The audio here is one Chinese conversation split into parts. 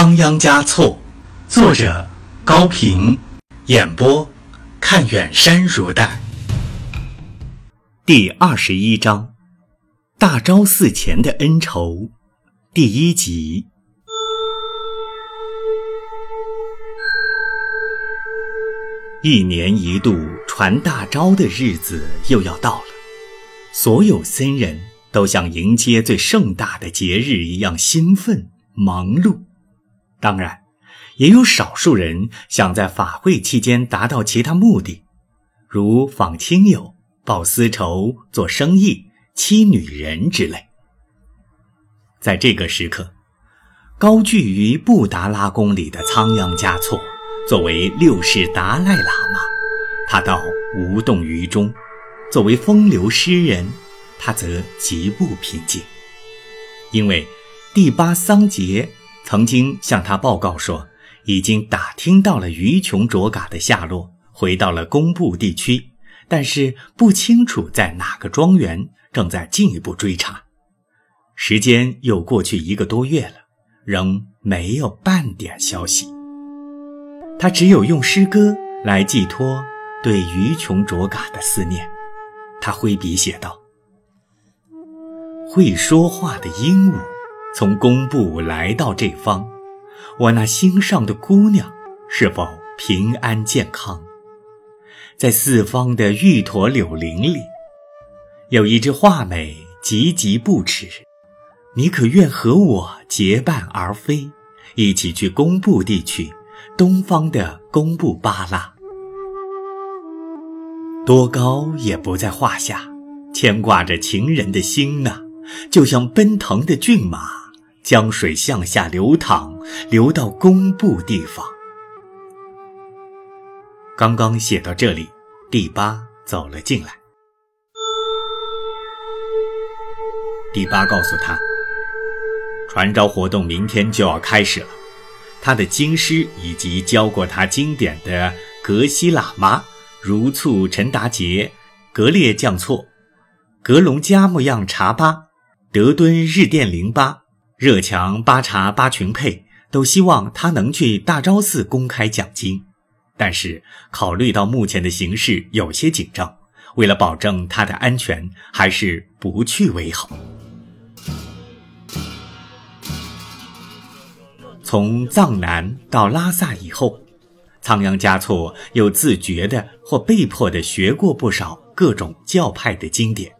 仓央嘉措，作者高平，演播看远山如黛。第二十一章：大昭寺前的恩仇，第一集。一年一度传大昭的日子又要到了，所有僧人都像迎接最盛大的节日一样兴奋忙碌。当然，也有少数人想在法会期间达到其他目的，如访亲友、报私仇、做生意、欺女人之类。在这个时刻，高居于布达拉宫里的仓央嘉措。作为六世达赖喇嘛，他倒无动于衷；作为风流诗人，他则极不平静，因为第八桑杰曾经向他报告说，已经打听到了于琼卓嘎的下落，回到了工部地区，但是不清楚在哪个庄园，正在进一步追查。时间又过去一个多月了，仍没有半点消息。他只有用诗歌来寄托对于琼卓嘎的思念。他挥笔写道：“会说话的鹦鹉从工部来到这方，我那心上的姑娘是否平安健康？在四方的玉驼柳林里，有一只画眉急急不迟，你可愿和我结伴而飞，一起去工部地区？”东方的工布巴拉，多高也不在话下，牵挂着情人的心呐，就像奔腾的骏马，江水向下流淌，流到工部地方。刚刚写到这里，第八走了进来。第八告诉他，传召活动明天就要开始了。他的经师以及教过他经典的格西喇嘛如簇陈达杰、格列降措、格隆加木样查巴、德敦日殿灵巴、热强巴查巴群佩都希望他能去大昭寺公开讲经，但是考虑到目前的形势有些紧张，为了保证他的安全，还是不去为好。从藏南到拉萨以后，仓央嘉措又自觉的或被迫的学过不少各种教派的经典，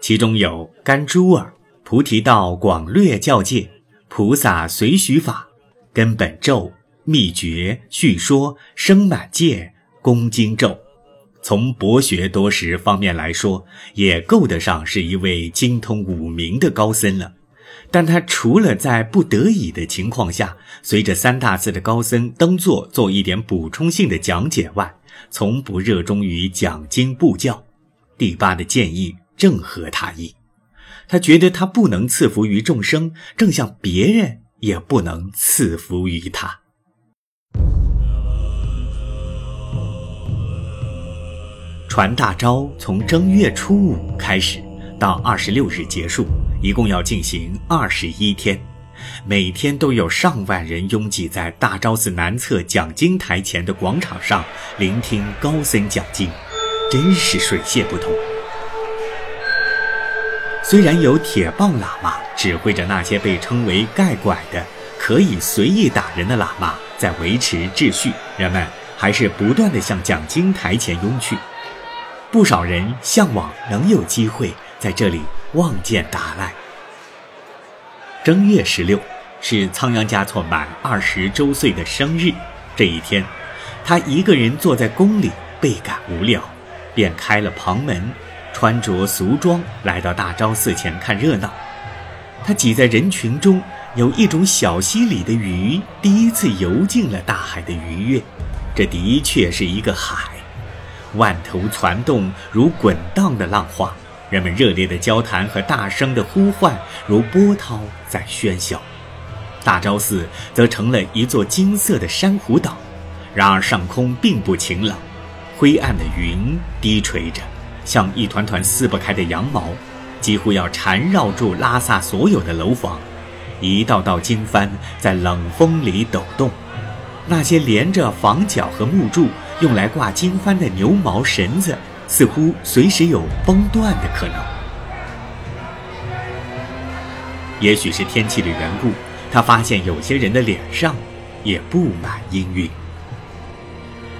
其中有甘珠尔、菩提道广略教界、菩萨随许法、根本咒、秘诀叙说、生满戒、恭经咒。从博学多识方面来说，也够得上是一位精通五明的高僧了。但他除了在不得已的情况下，随着三大寺的高僧登座做一点补充性的讲解外，从不热衷于讲经布教。第八的建议正合他意，他觉得他不能赐福于众生，正像别人也不能赐福于他。传大招从正月初五开始，到二十六日结束。一共要进行二十一天，每天都有上万人拥挤在大昭寺南侧讲经台前的广场上聆听高僧讲经，真是水泄不通。虽然有铁棒喇嘛指挥着那些被称为盖拐的、可以随意打人的喇嘛在维持秩序，人们还是不断地向讲经台前拥去。不少人向往能有机会在这里。望见达赖。正月十六是仓央嘉措满二十周岁的生日。这一天，他一个人坐在宫里，倍感无聊，便开了旁门，穿着俗装来到大昭寺前看热闹。他挤在人群中，有一种小溪里的鱼第一次游进了大海的愉悦。这的确是一个海，万头攒动如滚荡的浪花。人们热烈的交谈和大声的呼唤，如波涛在喧嚣。大昭寺则成了一座金色的珊瑚岛。然而上空并不晴朗，灰暗的云低垂着，像一团团撕不开的羊毛，几乎要缠绕住拉萨所有的楼房。一道道经幡在冷风里抖动，那些连着房角和木柱用来挂经幡的牛毛绳子，似乎随时有崩断的可能。也许是天气的缘故，他发现有些人的脸上也布满阴云。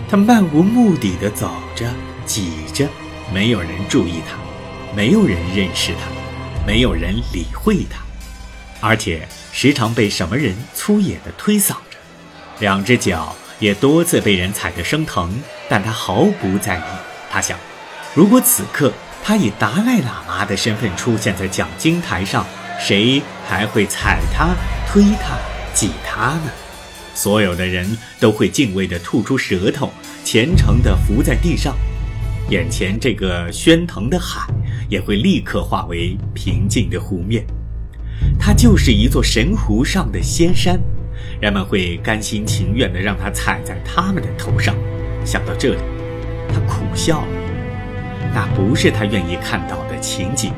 他漫无目的地走着，挤着，没有人注意他，没有人认识他，没有人理会他，而且时常被什么人粗野地推搡着，两只脚也多次被人踩得生疼，但他毫不在意。他想，如果此刻他以达赖喇嘛的身份出现在讲经台上，谁还会踩他、推他、挤他呢？所有的人都会敬畏地吐出舌头，虔诚地伏在地上，眼前这个喧腾的海也会立刻化为平静的湖面。它就是一座神湖上的仙山，人们会甘心情愿地让它踩在他们的头上。想到这里，他苦笑了。那不是他愿意看到的情景。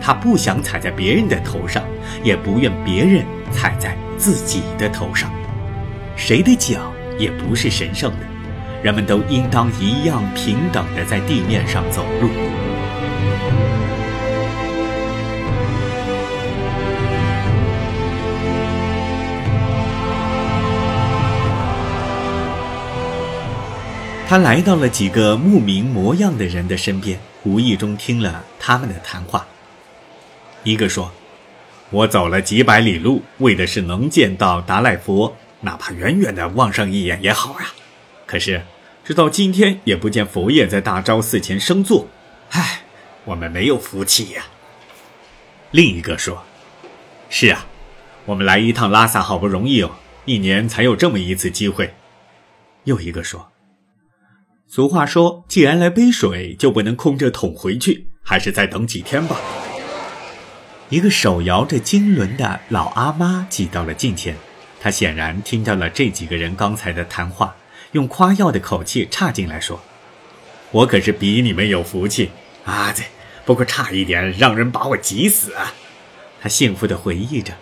他不想踩在别人的头上，也不愿别人踩在自己的头上。谁的脚也不是神圣的，人们都应当一样平等地在地面上走路。他来到了几个牧民模样的人的身边，无意中听了他们的谈话。一个说：“我走了几百里路，为的是能见到达赖佛。”哪怕远远的望上一眼也好啊，可是直到今天也不见佛爷在大昭寺前升座，唉，我们没有福气呀。另一个说：“是啊，我们来一趟拉萨好不容易哦，一年才有这么一次机会。”又一个说：“俗话说，既然来杯水，就不能空着桶回去，还是再等几天吧。”一个手摇着经轮的老阿妈挤到了近前。他显然听到了这几个人刚才的谈话，用夸耀的口气插进来说：“我可是比你们有福气啊！这不过差一点让人把我急死啊！”他幸福地回忆着，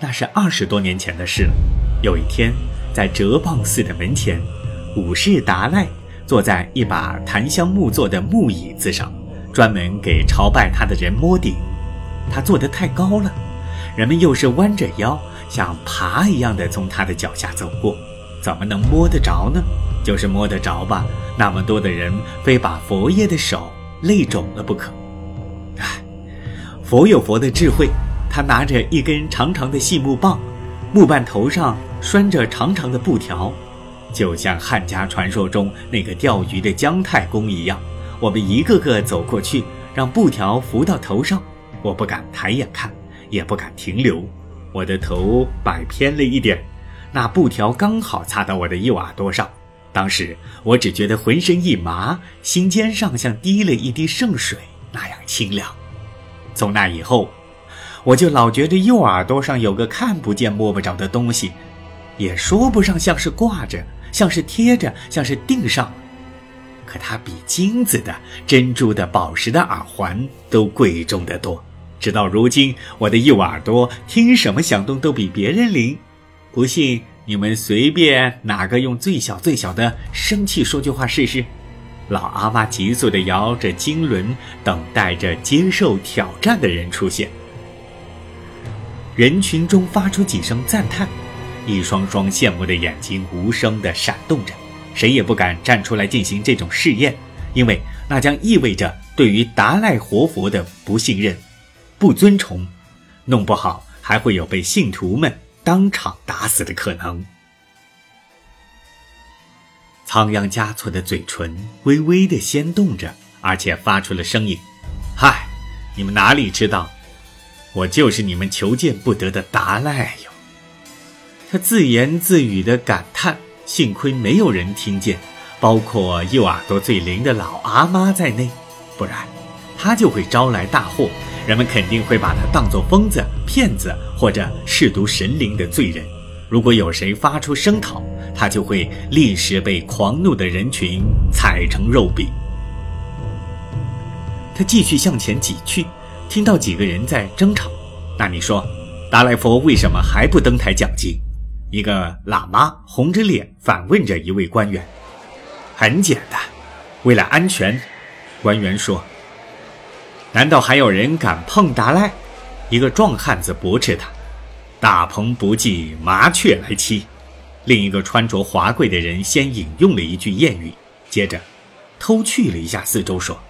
那是二十多年前的事了。有一天，在哲蚌寺的门前，武士达赖坐在一把檀香木做的木椅子上，专门给朝拜他的人摸顶。他坐得太高了，人们又是弯着腰。像爬一样的从他的脚下走过，怎么能摸得着呢？就是摸得着吧，那么多的人非把佛爷的手累肿了不可。唉，佛有佛的智慧，他拿着一根长长的细木棒，木棒头上拴着长长的布条，就像汉家传说中那个钓鱼的姜太公一样。我们一个个走过去，让布条浮到头上，我不敢抬眼看，也不敢停留。我的头摆偏了一点，那布条刚好擦到我的右耳朵上。当时我只觉得浑身一麻，心尖上像滴了一滴圣水那样清凉。从那以后，我就老觉得右耳朵上有个看不见摸不着的东西，也说不上像是挂着，像是贴着，像是钉上。可它比金子的、珍珠的、宝石的耳环都贵重得多。直到如今，我的右耳朵听什么响动都比别人灵。不信，你们随便哪个用最小最小的生气说句话试试。老阿妈急速地摇着经轮，等待着接受挑战的人出现。人群中发出几声赞叹，一双双羡慕的眼睛无声地闪动着。谁也不敢站出来进行这种试验，因为那将意味着对于达赖活佛的不信任。不尊崇，弄不好还会有被信徒们当场打死的可能。仓央嘉措的嘴唇微微的掀动着，而且发出了声音：“嗨，你们哪里知道，我就是你们求见不得的达赖哟。”他自言自语的感叹：“幸亏没有人听见，包括右耳朵最灵的老阿妈在内，不然他就会招来大祸。”人们肯定会把他当作疯子、骗子或者亵渎神灵的罪人。如果有谁发出声讨，他就会立时被狂怒的人群踩成肉饼。他继续向前挤去，听到几个人在争吵。那你说，达赖佛为什么还不登台讲经？一个喇嘛红着脸反问着一位官员：“很简单，为了安全。”官员说：“难道还有人敢碰达赖？”一个壮汉子驳斥他：“大鹏不计麻雀来栖。”另一个穿着华贵的人先引用了一句谚语，接着偷去了一下四周，说：“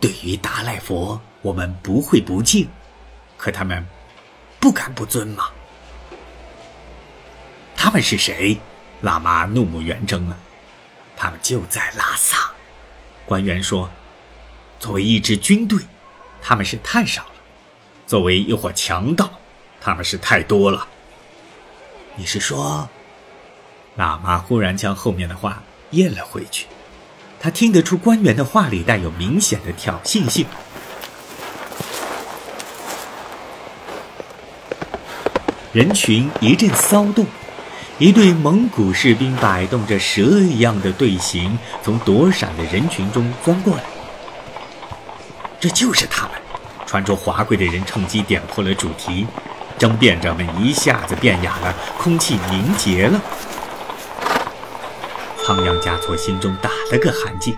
对于达赖佛，我们不会不敬，可他们……”不敢不尊吗？他们是谁？喇嘛怒目圆睁了。他们就在拉萨。官员说：“作为一支军队，他们是太少了；作为一伙强盗，他们是太多了。”你是说？喇嘛忽然将后面的话咽了回去。他听得出官员的话里带有明显的挑衅性。人群一阵骚动，一队蒙古士兵摆动着蛇一样的队形，从躲闪的人群中钻过来。这就是他们，穿着华贵的人趁机点破了主题，争辩者们一下子变哑了，空气凝结了。仓央嘉措心中打了个寒噤。